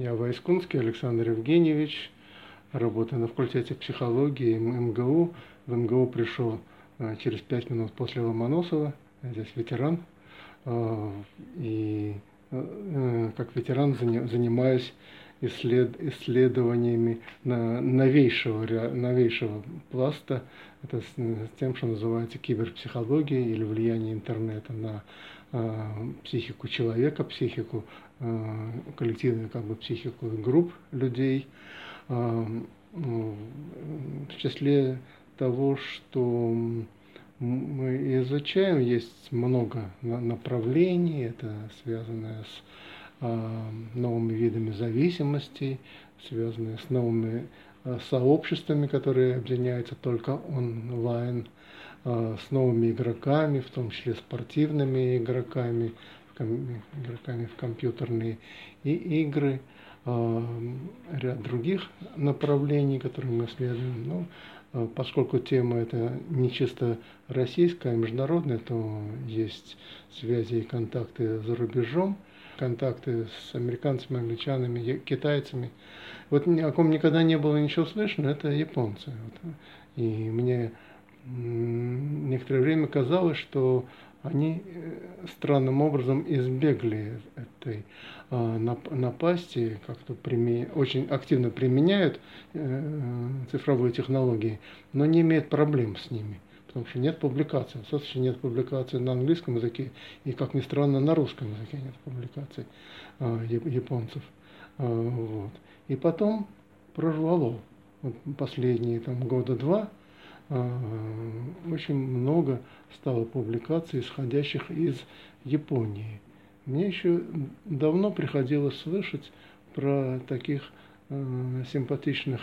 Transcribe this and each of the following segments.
Я Войскунский Александр Евгеньевич, работаю на факультете психологии МГУ. В МГУ пришел а, через пять минут после Ломоносова, я здесь ветеран. А, и э, как ветеран занимаюсь исслед, исследованиями новейшего, новейшего пласта, это с, тем, что называется киберпсихология или влияние интернета на э, психику человека, психику э, коллективную как бы психику групп людей. Э, в числе того, что мы изучаем, есть много направлений, это связанное с новыми видами зависимостей, связанные с новыми сообществами, которые объединяются только онлайн, с новыми игроками, в том числе спортивными игроками, игроками в компьютерные и игры, ряд других направлений, которые мы исследуем. Но ну, поскольку тема это не чисто российская, а международная, то есть связи и контакты за рубежом – контакты с американцами, англичанами, китайцами. Вот о ком никогда не было ничего слышно, это японцы. И мне некоторое время казалось, что они э, странным образом избегли этой а, напасти, как-то очень активно применяют э, цифровые технологии, но не имеют проблем с ними потому что нет публикаций. В соцсети нет публикаций на английском языке, и, как ни странно, на русском языке нет публикаций э, японцев. Э, вот. И потом прорвало. Последние там, года два очень много стало публикаций, исходящих из Японии. Мне еще давно приходилось слышать про таких э, симпатичных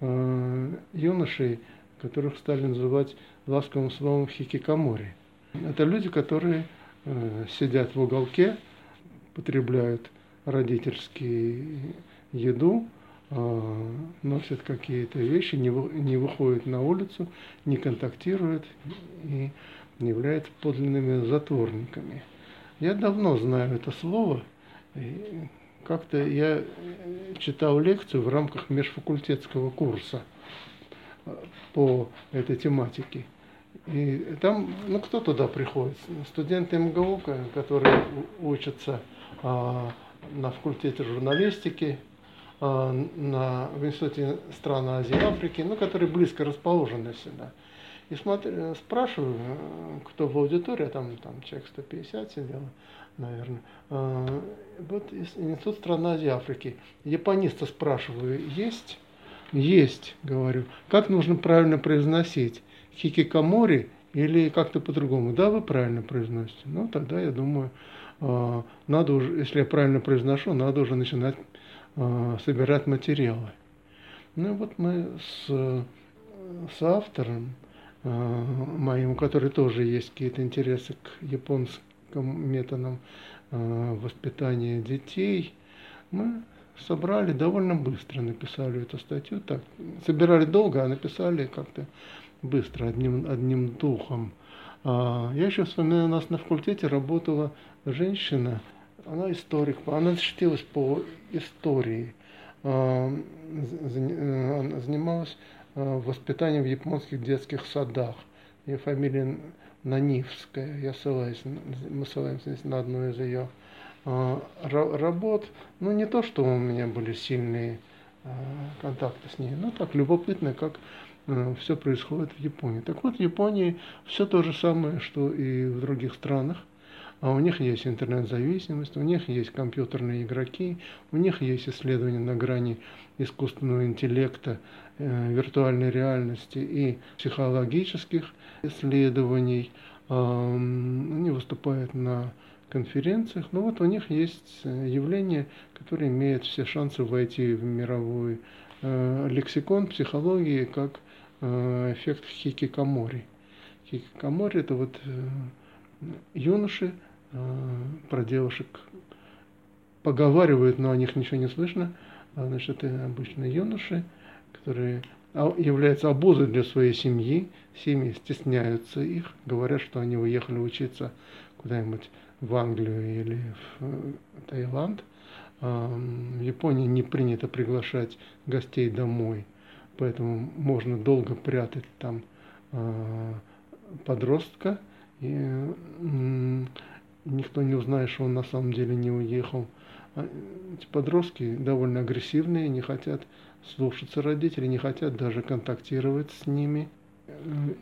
э, юношей, которых стали называть ласковым словом хикикамори. Это люди, которые э, сидят в уголке, потребляют родительскую еду, э, носят какие-то вещи, не, не выходят на улицу, не контактируют и не являются подлинными затворниками. Я давно знаю это слово. Как-то я читал лекцию в рамках межфакультетского курса э, по этой тематике. И там, ну кто туда приходит? Студенты МГУ, которые учатся а, на факультете журналистики, а, на, в Институте стран Азии и Африки, ну, которые близко расположены сюда. И смотрю, спрашиваю, кто в аудитории, там, там человек 150 сидел, наверное. А, вот Институт стран Азии и Африки. Япониста спрашиваю, есть? Есть, говорю. Как нужно правильно произносить? хикикамори или как-то по-другому. Да, вы правильно произносите. Ну, тогда я думаю, а, надо уже, если я правильно произношу, надо уже начинать а, собирать материалы. Ну вот мы с, с автором а, моим, у которого тоже есть какие-то интересы к японским методам воспитания детей, мы собрали довольно быстро, написали эту статью. Так, собирали долго, а написали как-то быстро, одним, одним духом. А, я еще вспоминаю, у нас на факультете работала женщина, она историк, она защитилась по истории, а, э, занималась а, воспитанием в японских детских садах. Ее фамилия Нанивская, я ссылаюсь, мы ссылаемся здесь на одну из ее работ. Ну, не то, что у меня были сильные контакты с ней, но так любопытно, как Э, все происходит в Японии. Так вот, в Японии все то же самое, что и в других странах. А у них есть интернет-зависимость, у них есть компьютерные игроки, у них есть исследования на грани искусственного интеллекта, э, виртуальной реальности и психологических исследований. Э, они выступают на конференциях. Но вот у них есть э, явление, которое имеет все шансы войти в мировой э, лексикон психологии как Э, эффект хикикамори. Хикикамори это вот э, юноши про девушек поговаривают, но о них ничего не слышно. А, значит, это обычно юноши, которые являются обузой для своей семьи. Семьи стесняются их, говорят, что они уехали учиться куда-нибудь в Англию или в Таиланд. в Японии не принято приглашать гостей домой, поэтому можно долго прятать там подростка, и никто не узнает, что он на самом деле не уехал. А, эти подростки довольно агрессивные, не хотят слушаться родителей, не хотят даже контактировать с ними.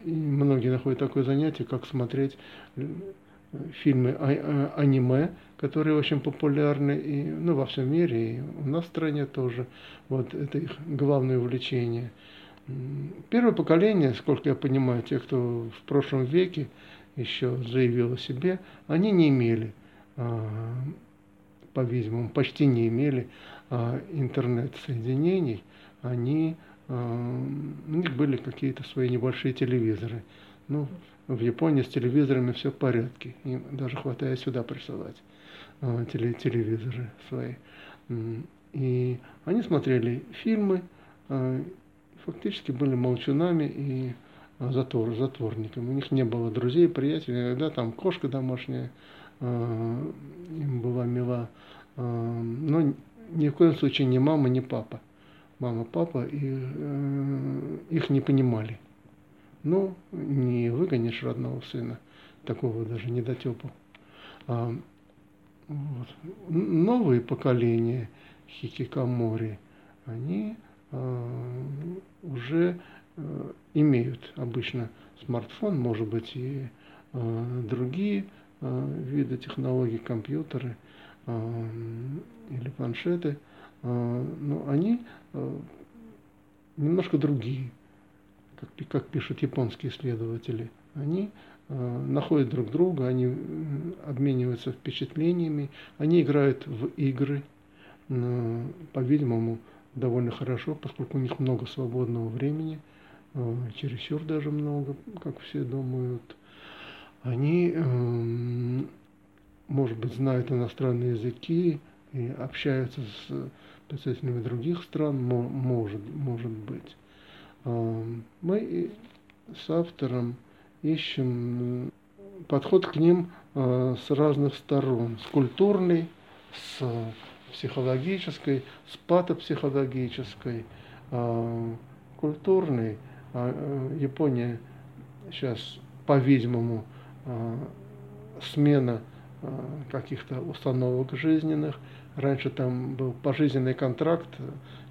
И многие находят такое занятие, как смотреть э, фильмы а, а, аниме, которые очень популярны и, ну, во всем мире, и у нас в стране тоже. Вот это их главное увлечение. Первое поколение, сколько я понимаю, те, кто в прошлом веке еще заявил о себе, они не имели, по-видимому, почти не имели интернет-соединений, они, у них были какие-то свои небольшие телевизоры. Ну, в Японии с телевизорами все в порядке, им даже хватает сюда присылать телевизоры свои. И они смотрели фильмы, фактически были молчунами и затвор, затворниками. У них не было друзей, приятелей, иногда там кошка домашняя им была мила, но ни в коем случае не мама, не папа мама, папа, и э, их не понимали. Ну, не выгонишь родного сына, такого даже недотепу. А, вот. Новые поколения хикикамори, они а, уже а, имеют обычно смартфон, может быть, и а, другие а, виды технологий, компьютеры или планшеты – но они немножко другие, как, пишут японские исследователи. Они находят друг друга, они обмениваются впечатлениями, они играют в игры, по-видимому, довольно хорошо, поскольку у них много свободного времени, чересчур даже много, как все думают. Они, может быть, знают иностранные языки и общаются с представителями других стран, может, может быть. А, мы с автором ищем подход к ним а, с разных сторон, с культурной, с психологической, с патопсихологической, а, культурной. Япония сейчас, по-видимому, смена каких-то установок жизненных – Раньше там был пожизненный контракт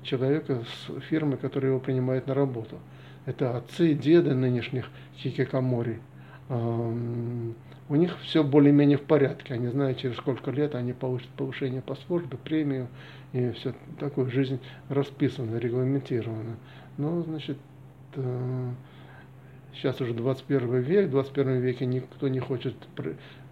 человека с фирмой, которая его принимает на работу. Это отцы и деды нынешних хикикамори. У них все более-менее в порядке. Они знают, через сколько лет они получат повышение по службе, премию, и все такое. Жизнь расписана, регламентирована. Но, значит, сейчас уже 21 век, в 21 веке никто не хочет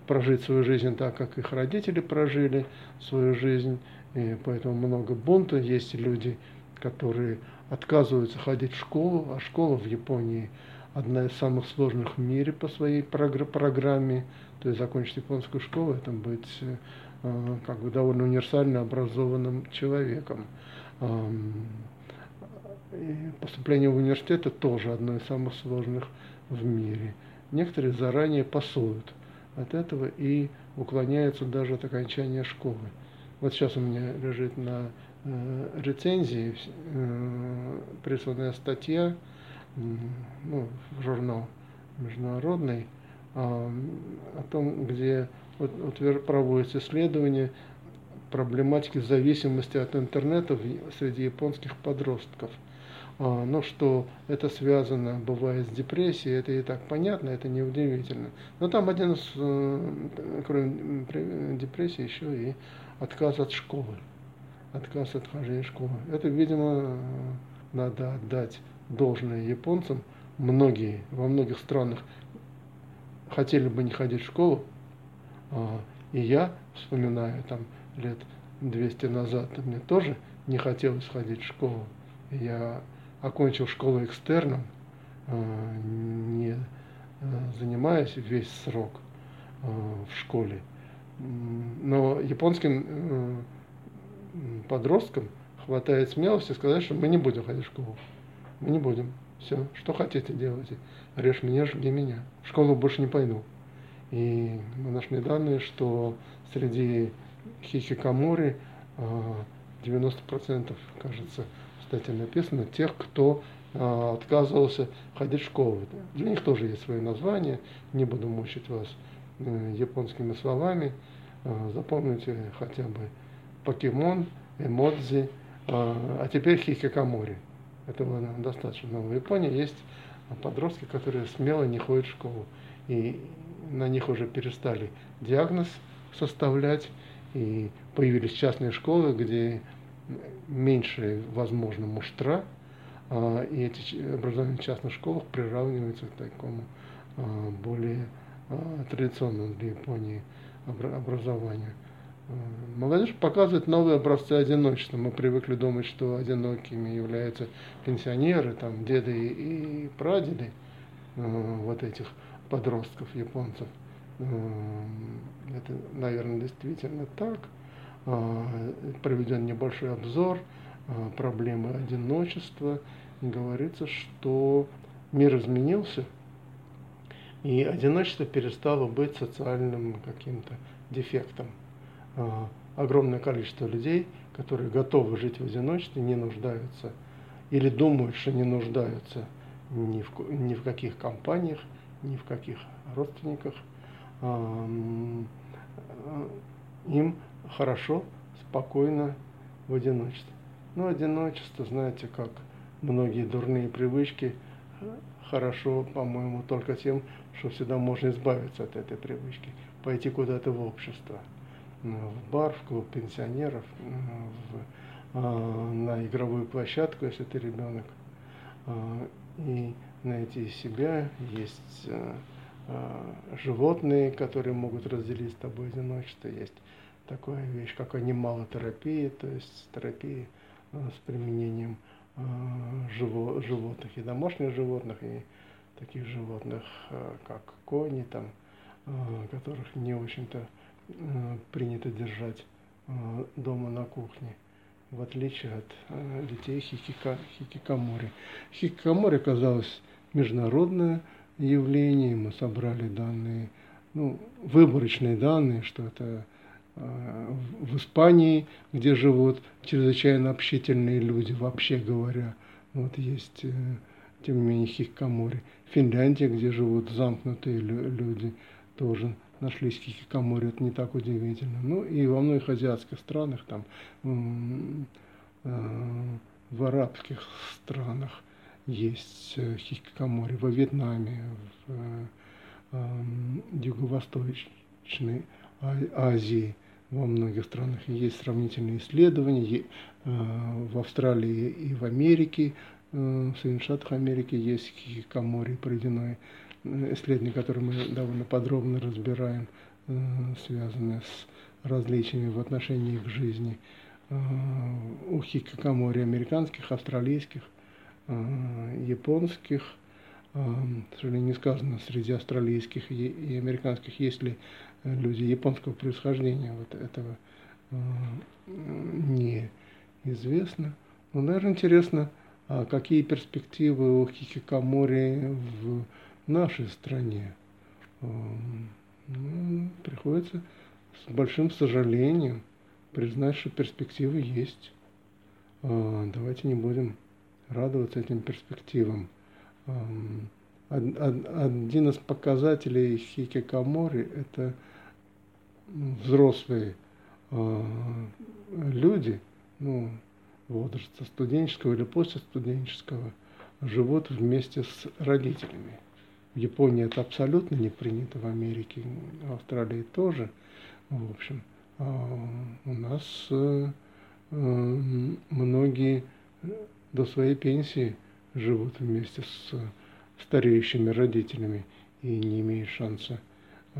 прожить свою жизнь так, как их родители прожили свою жизнь. И поэтому много бунта. Есть люди, которые отказываются ходить в школу, а школа в Японии одна из самых сложных в мире по своей программе. То есть закончить японскую школу, это быть э, как бы довольно универсально образованным человеком. И поступление в университет это тоже одно из самых сложных в мире. Некоторые заранее пасуют от этого и уклоняются даже от окончания школы. Вот сейчас у меня лежит на э, рецензии э, присланная статья э, ну, в журнал международный э, о том, где вот проводится исследование проблематики зависимости от интернета среди японских подростков – но что это связано, бывает, с депрессией, это и так понятно, это не удивительно. Но там один из, э, кроме депрессии, еще и отказ от школы, отказ от хождения в школу. Это, видимо, надо отдать должное японцам. Многие, во многих странах хотели бы не ходить в школу, а, и я вспоминаю там лет 200 назад, мне тоже не хотелось ходить в школу. Я окончил школу экстерном, э, не э, занимаясь весь срок э, в школе. Но японским подросткам хватает смелости сказать, что мы не будем ходить в школу. Мы не будем. Все, что хотите делайте. Режь меня, жги меня. В школу больше не пойду. И мы нашли данные, что среди хикикамори 90%, кажется, кстати, написано, тех, кто отказывался ходить в школу. Для них тоже есть свое название, не буду мучить вас э, японскими словами. Запомните хотя бы покемон, эмодзи, а теперь хикикамори. Этого достаточно. Но в Японии есть подростки, которые смело не ходят в школу. И на них уже перестали диагноз составлять, и появились частные школы, где меньше, возможно, муштра, а, и эти образования в частных школах приравниваются к такому а, более а, традиционному для Японии образованию. Молодежь показывает новые образцы одиночества. Мы привыкли думать, что одинокими являются пенсионеры, там, деды и прадеды вот этих подростков японцев. Это, наверное, действительно так. Проведен небольшой обзор проблемы одиночества. Говорится, что мир изменился, и одиночество перестало быть социальным каким-то дефектом. Огромное количество людей, которые готовы жить в одиночестве, не нуждаются или думают, что не нуждаются ни в, ни в каких компаниях, ни в каких родственниках. Им хорошо, спокойно в одиночестве. Но одиночество, знаете, как многие дурные привычки, хорошо, по-моему, только тем, что всегда можно избавиться от этой привычки, пойти куда-то в общество, в бар, в клуб пенсионеров, в, а, на игровую площадку, если ты ребенок, а, и найти себя. Есть а, животные, которые могут разделить с тобой одиночество. Есть такая вещь, как анималотерапия, то есть терапия с применением живо, животных и домашних животных, и таких животных, как кони, там, которых не очень-то принято держать дома на кухне в отличие от э, детей хикика, хикикамори. Хикикамори оказалось международное явление, мы собрали данные, ну, выборочные данные, что это э, в Испании, где живут чрезвычайно общительные люди, вообще говоря, вот есть, э, тем не менее, хикикамори. Финляндия, где живут замкнутые люди, тоже нашлись хикикамори, это не так удивительно. Ну и во многих азиатских странах, там, э, в арабских странах есть э, хикикамори, во Вьетнаме, в э, Юго-Восточной а, Азии, во многих странах есть сравнительные исследования, в Австралии и в Америке, в Соединенных Штатах Америки есть хикикамори проведено исследования, которые мы довольно подробно разбираем, э, связанные с различиями в отношении к жизни э, у хикакамори американских, австралийских, э, японских. К сожалению, не сказано среди австралийских и американских, есть ли люди японского происхождения. Вот этого не известно. Но, наверное, интересно, а какие перспективы у хикикамори в нашей стране. Эм, ну, приходится с большим сожалением признать, что перспективы есть. Э, давайте не будем радоваться этим перспективам. Один из показателей хикикамори – это взрослые э, люди, ну, возраста студенческого или постстуденческого, живут вместе с родителями. В Японии это абсолютно не принято, в Америке, в Австралии тоже. В общем, а у нас э, э, многие до своей пенсии живут вместе с стареющими родителями и не имеют шанса э,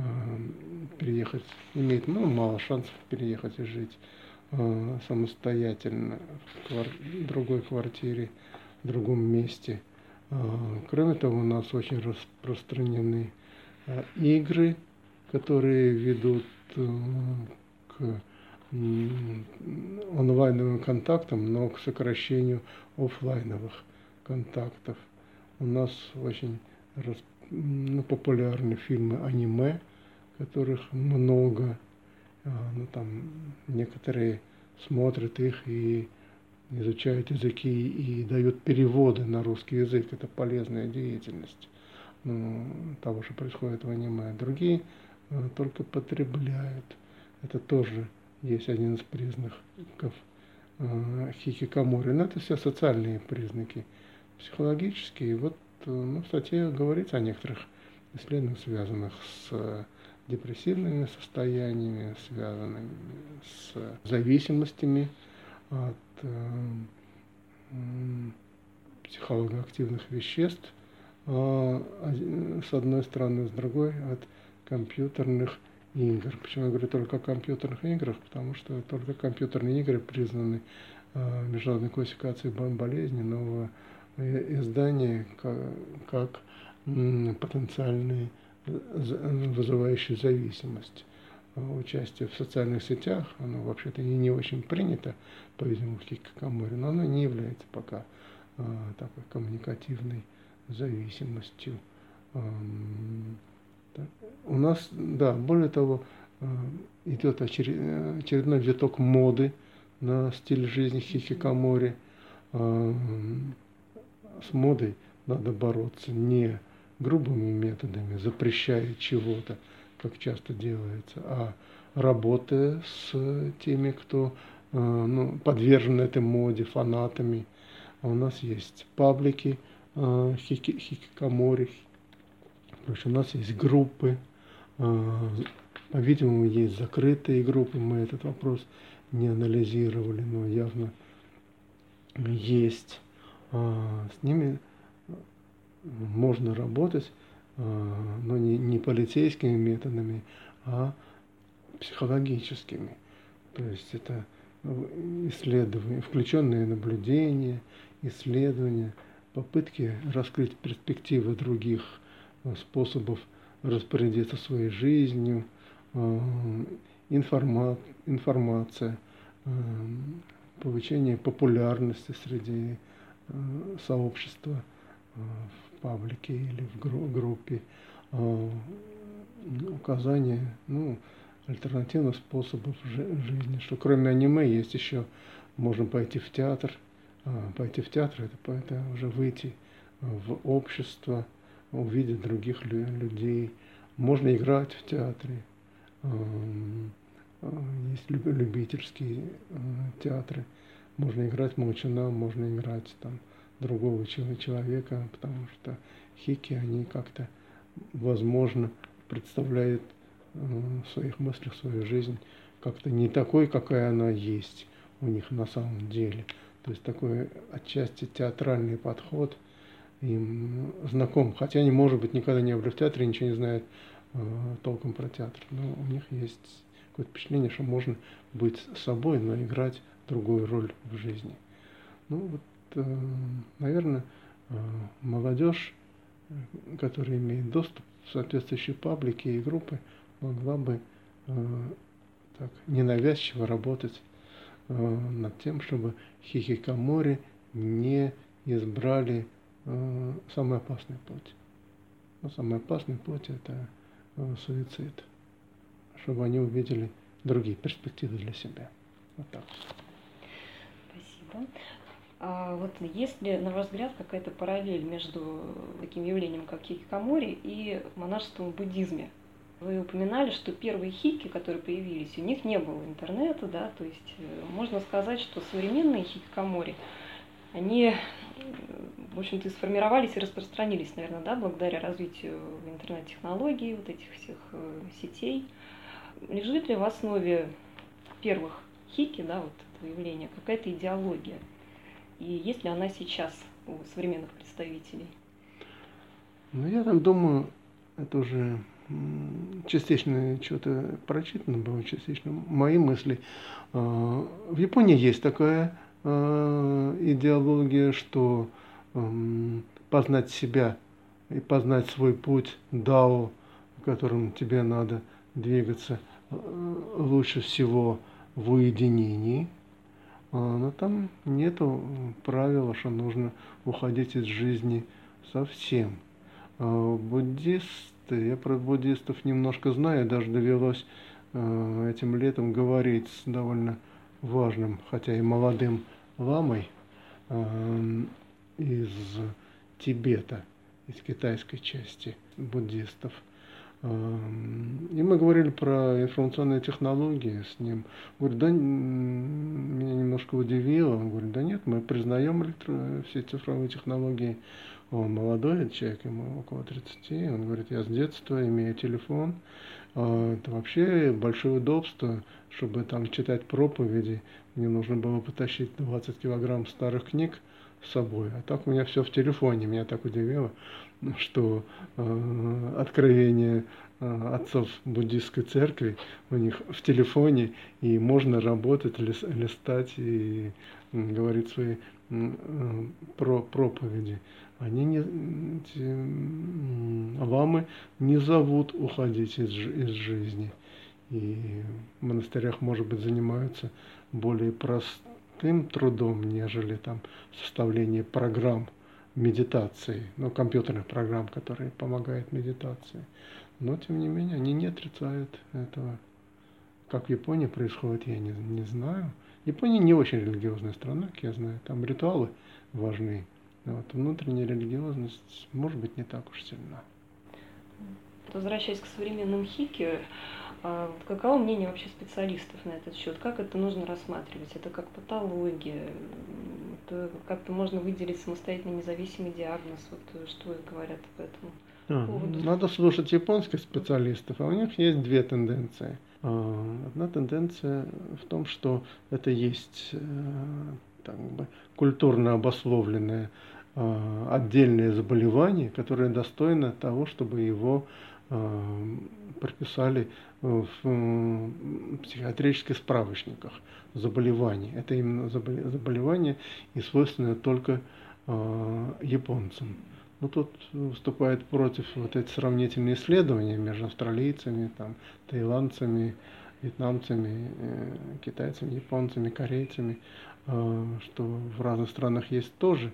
переехать, имеют ну, мало шансов переехать и жить самостоятельно в другой квартире, в другом месте – а, кроме того, у нас очень распространены а, игры, которые ведут э, к онлайновым контактам, но к сокращению офлайновых контактов. У нас очень ну, популярны фильмы аниме, которых много. А, ну, там некоторые смотрят их и изучают языки и дают переводы на русский язык. Это полезная деятельность ну, того, что происходит в аниме. Другие э, только потребляют. Это тоже есть один из признаков э, хикикамори. Но это все социальные признаки, психологические. Вот э, ну, в статье говорится о некоторых исследованиях, связанных с депрессивными состояниями, связанными с зависимостями от э, психологоактивных веществ, э, с одной стороны, с другой от компьютерных игр. Почему я говорю только о компьютерных играх? Потому что только компьютерные игры признаны э, международной классификацией болезни нового издания как, как потенциальные вызывающие зависимость. Участие в социальных сетях, оно вообще-то и не очень принято, по-видимому, в Кикакаморе, но оно не является пока а, такой коммуникативной зависимостью. У нас, да, более того, а, идет очередной виток моды на стиль жизни хикикамори. А, с модой надо бороться не грубыми методами, запрещая чего-то, как часто делается, а работая с теми, кто э, ну, подвержен этой моде, фанатами. А у нас есть паблики, э, хики, хикикамори, у нас есть группы, э, по-видимому, есть закрытые группы, мы этот вопрос не анализировали, но явно есть. С ними можно работать, а, но не, не полицейскими методами, а психологическими. То есть это исследования, включенные наблюдения, исследования, попытки раскрыть перспективы других а, способов распорядиться своей жизнью, а, информа, информация, повышение популярности среди сообщества паблике или в группе а, указание ну, альтернативных способов жизни, что кроме аниме есть еще, можно пойти в театр, а, пойти в театр, это, это уже выйти в общество, увидеть других людей, можно играть в театре, а, есть любительские театры, можно играть молчана, можно играть там другого человека, потому что хики, они как-то, возможно, представляют э, в своих мыслях свою жизнь как-то не такой, какая она есть у них на самом деле. То есть такой отчасти театральный подход им знаком, хотя они, может быть, никогда не были в театре, ничего не знают э, толком про театр, но у них есть какое-то впечатление, что можно быть собой, но играть другую роль в жизни. Ну вот Э, наверное, э, молодежь, которая имеет доступ в соответствующие паблики и группы, могла бы э, так, ненавязчиво работать над тем, чтобы хихикамори не избрали самый опасный путь. Но самый опасный путь – это суицид, чтобы они увидели другие перспективы для себя. Вот так. Спасибо. А вот есть ли, на ваш взгляд, какая-то параллель между таким явлением, как хикикамори, и монашеством в буддизме? Вы упоминали, что первые хики, которые появились, у них не было интернета, да, то есть э, можно сказать, что современные хикикамори, они, в общем-то, сформировались и распространились, наверное, да, благодаря развитию интернет-технологий, вот этих всех э, сетей. Лежит ли в основе первых хики, да, вот этого какая-то идеология? И есть ли она сейчас у современных представителей? Ну, я там думаю, это уже частично что-то прочитано было, частично мои мысли. А, в Японии есть такая а, идеология, что познать себя и познать свой путь дао, которым тебе надо двигаться а, лучше всего в уединении – но там нету правила, что нужно уходить из жизни совсем. А, буддисты, я про буддистов немножко знаю, даже довелось а, этим летом говорить с довольно важным, хотя и молодым ламой из Тибета, из китайской части буддистов. И мы говорили про информационные технологии с ним. Говорит, да, меня немножко удивило. Он говорит, да нет, мы признаем электро... все цифровые технологии. Он молодой человек, ему около 30. Он говорит, я с детства имею телефон. А, это вообще большое удобство, чтобы там читать проповеди. Мне нужно было потащить 20 килограмм старых книг с собой. А так у меня все в телефоне. Меня так удивило, что э, откровение э, отцов буддистской церкви у них в телефоне, и можно работать, лис, листать и говорить свои э, про проповеди. Они не, эти, ламы не зовут уходить из, из жизни. И в монастырях, может быть, занимаются более простым трудом, нежели там составление программ медитации, ну, компьютерных программ, которые помогают медитации. Но, тем не менее, они не отрицают этого. Как в Японии происходит, я не, не знаю. Япония не очень религиозная страна, как я знаю. Там ритуалы важны. Вот, внутренняя религиозность может быть не так уж сильна. Возвращаясь к современным хики, а каково мнение вообще специалистов на этот счет? Как это нужно рассматривать? Это как патология? Это как-то можно выделить самостоятельно независимый диагноз? Вот что говорят об этом? А, поводу? Надо слушать японских специалистов, а у них есть две тенденции. А, одна тенденция в том, что это есть э, так бы, культурно обусловленное отдельное заболевание, которое достойно того, чтобы его прописали в психиатрических справочниках заболеваний. Это именно заболевание и свойственное только японцам. Ну, тут выступает против вот эти сравнительные исследования между австралийцами, там, таиландцами, вьетнамцами, э, китайцами, японцами, корейцами, э, что в разных странах есть тоже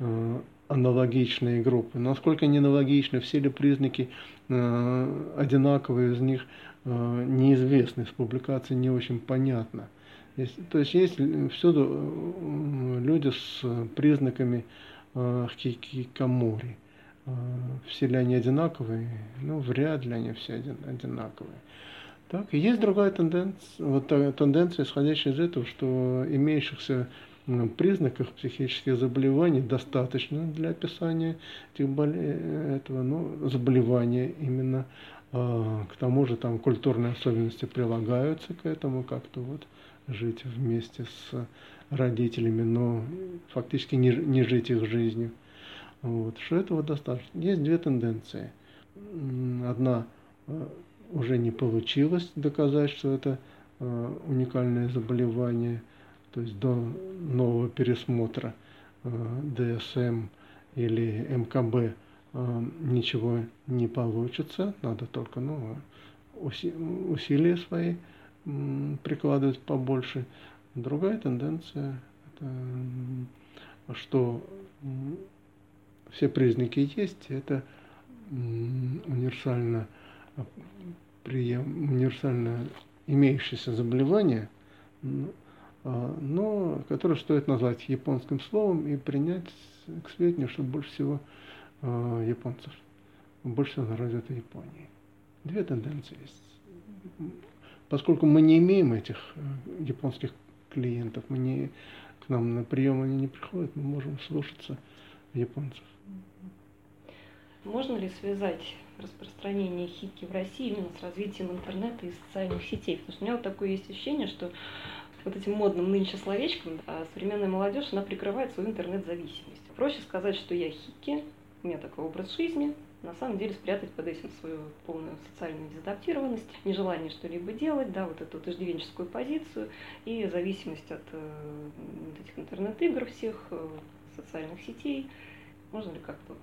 э, аналогичные группы. Насколько они аналогичны, все ли признаки одинаковые из них неизвестны, из публикации не очень понятно. То есть есть всюду люди с признаками э, хикикамори. Э, все ли они одинаковые? Ну, вряд ли они все одинаковые. Так, есть другая тенденция, вот тенденция, исходящая из этого, что имеющихся признаков психических заболеваний достаточно для описания этих боле... этого ну, заболевания именно. А, к тому же там культурные особенности прилагаются к этому, как-то вот жить вместе с родителями, но фактически не, не жить их жизнью. Вот, что этого достаточно. Есть две тенденции. Одна э, уже не получилось доказать, что это э, уникальное заболевание, то есть до нового пересмотра э, ДСМ или МКБ ничего не получится, надо только ну, усилия свои прикладывать побольше. Другая тенденция, это, что все признаки есть, это универсально, прием, универсально имеющееся заболевание, а, но которое стоит назвать японским словом и принять к сведению, что больше всего а, японцев, больше всего на развитой Японии. Две тенденции есть. Поскольку мы не имеем этих э, японских клиентов. Мы не, к нам на прием они не приходят, мы можем слушаться японцев. Можно ли связать распространение хики в России именно с развитием интернета и социальных сетей? Потому что у меня вот такое есть ощущение, что вот этим модным нынче словечком а современная молодежь, она прикрывает свою интернет-зависимость. Проще сказать, что я хики, у меня такой образ жизни, на самом деле спрятать под этим свою полную социальную дезадаптированность, нежелание что-либо делать, да, вот эту иждивенческую позицию и зависимость от э, этих интернет-игр всех, э, социальных сетей. Можно ли как-то вот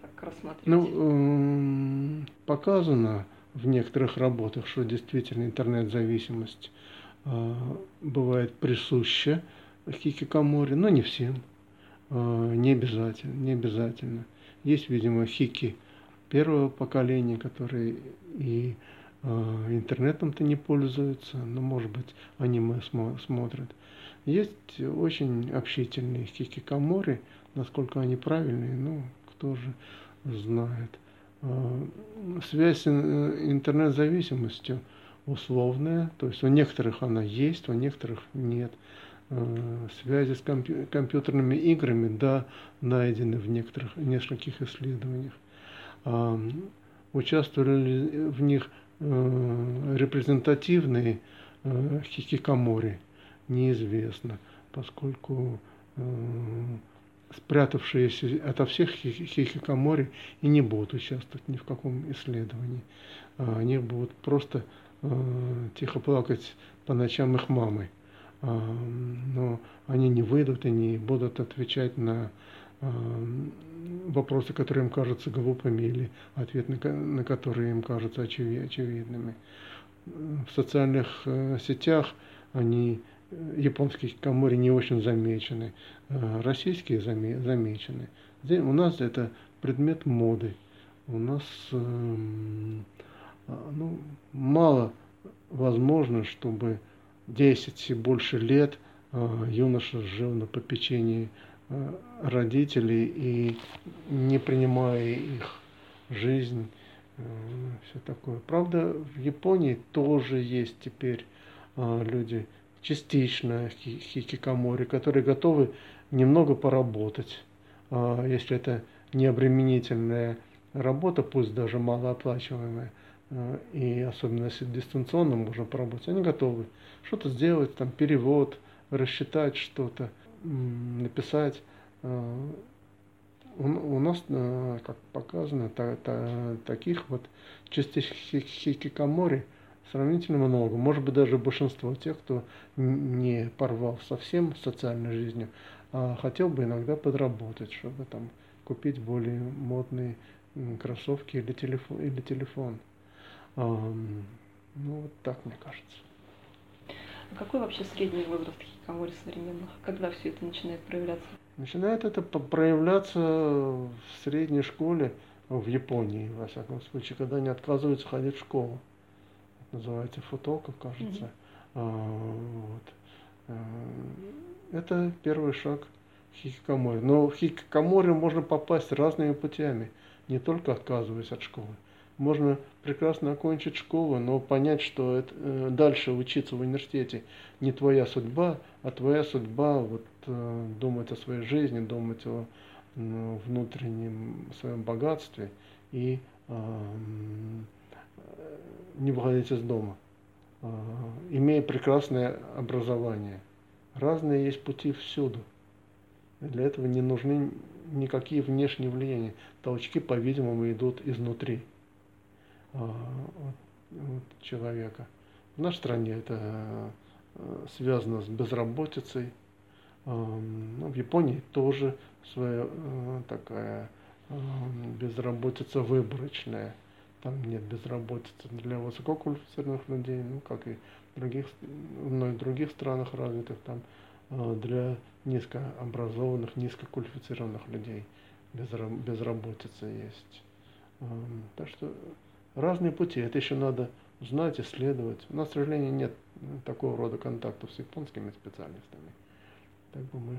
так рассматривать? Ну, э, показано в некоторых работах, что действительно интернет-зависимость бывает присуща хикикаморе, но не всем, э, не обязательно, не обязательно. Есть, видимо, хики первого поколения, которые и а, интернетом-то не пользуются, но, может быть, аниме смотрят. Есть очень общительные хикикамори, насколько они правильные, ну, кто же знает. Связь с интернет-зависимостью условная, то есть у некоторых она есть, у некоторых нет. А, связи с компьютерными играми, да, найдены в некоторых, нескольких исследованиях. Участвовали ли в них э, репрезентативные э, хикикамори, неизвестно, поскольку э, спрятавшиеся ото всех хикикамори и не будут участвовать ни в каком исследовании. А они будут просто тихо плакать по ночам их мамы. А, но они не выйдут и не будут отвечать на вопросы, которые им кажутся глупыми, или ответы, на которые им кажутся очевидными. В социальных э, сетях они, э, японские камори не очень замечены, э, российские замечены. У нас это предмет моды. У нас эм, ну, мало возможно, чтобы 10 и больше лет юноша жил на попечении Э, родителей и не принимая их жизнь, все такое. Правда, в Японии тоже есть теперь люди частично хикикамори, которые готовы немного поработать, если это не обременительная работа, пусть даже малооплачиваемая, и особенно если дистанционно можно поработать, они готовы что-то сделать, там перевод, рассчитать что-то написать. Э, у нас, э, как показано, та, та, таких вот частей хикикамори сравнительно много. Может быть, даже большинство тех, кто не порвал совсем социальной жизнью, а хотел бы иногда подработать, чтобы там купить более модные кроссовки или телефон. Или телефон. Ну, вот так мне кажется. А какой вообще средний возраст хикикамори современных? Когда все это начинает проявляться? Начинает это проявляться в средней школе в Японии, во всяком случае, когда они отказываются ходить в школу. Это называется футоко, кажется. Mm-hmm. А, вот. А, это первый шаг хикикамори. Но в хикикамори можно попасть разными путями, не только отказываясь от школы можно прекрасно окончить школу, но понять, что это, э, дальше учиться в университете не твоя судьба, а твоя судьба вот, э, думать о своей жизни, думать о э, внутреннем своем богатстве и э, не выходить из дома, э, имея прекрасное образование. Разные есть пути всюду. Для этого не нужны никакие внешние влияния. Толчки, по-видимому, идут изнутри. А, человека. В нашей стране это э, связано с безработицей. Ну, в Японии тоже своя э, такая безработица выборочная. Там нет безработицы для высококвалифицированных людей, ну, как и других, в многих других странах развитых, там э, для низкообразованных, низкоквалифицированных людей безработица есть. Так что разные пути. Это еще надо знать, исследовать. У нас, к сожалению, нет такого рода контактов с японскими специалистами. Так бы мы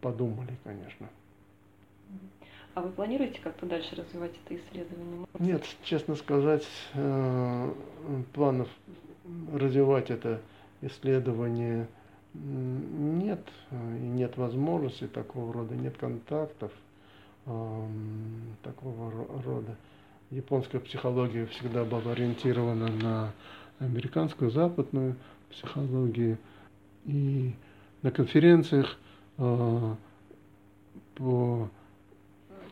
подумали, конечно. А вы планируете как-то дальше развивать это исследование? Нет, честно сказать, э, планов развивать это исследование нет, и нет возможности такого рода, нет контактов такого рода японская психология всегда была ориентирована на американскую, западную психологию. И на конференциях э, по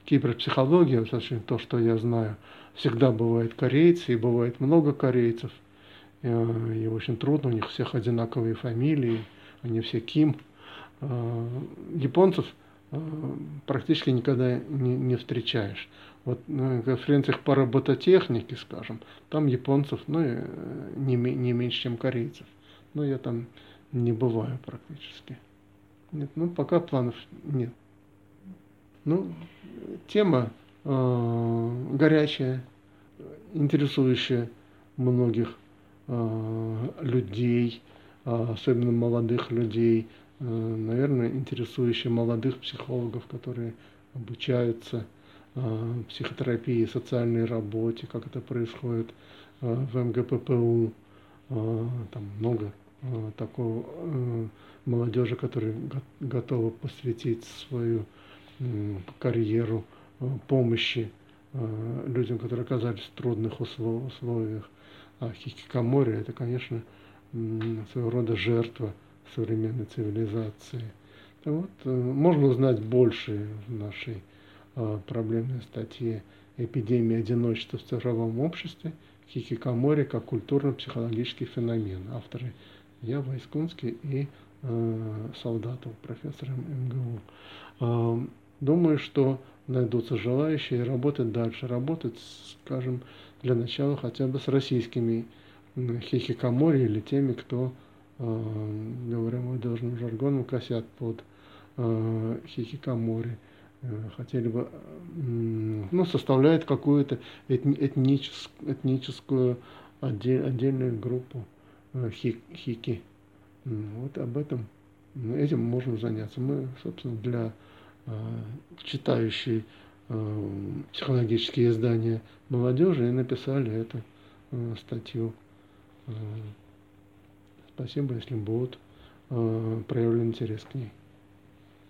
киберпсихологии, точнее то, что я знаю, всегда бывают корейцы, и бывает много корейцев. Э, и очень трудно, у них всех одинаковые фамилии, они все Ким. Э, японцев практически никогда не, не встречаешь. Вот на конференциях по робототехнике, скажем, там японцев ну, э, не, не меньше, чем корейцев. Но я там не бываю практически. Нет, ну пока планов нет. Ну, тема э, горячая, интересующая многих людей, особенно молодых людей, наверное, интересующих молодых психологов, которые обучаются психотерапии, социальной работе, как это происходит в МГППУ. Там много такого молодежи, которая готова посвятить свою карьеру помощи людям, которые оказались в трудных условиях. А хикикамори – это, конечно, своего рода жертва современной цивилизации. Вот, э, можно узнать больше в нашей э, проблемной статье «Эпидемия одиночества в цифровом обществе. Хикикамори как культурно-психологический феномен». Авторы я, Войскунский и э, Солдатова, профессор МГУ. Э, думаю, что найдутся желающие работать дальше, работать, скажем, для начала хотя бы с российскими хихикамори или теми, кто, э, говоря молодежным жаргоном, косят под э, хихикамори, э, хотели бы, ну, составляет какую-то этни, этническую, этническую отдель, отдельную группу хик, хики. Вот об этом, этим можно заняться. Мы, собственно, для читающей психологические издания молодежи и написали эту статью. Спасибо, если будут проявлен интерес к ней.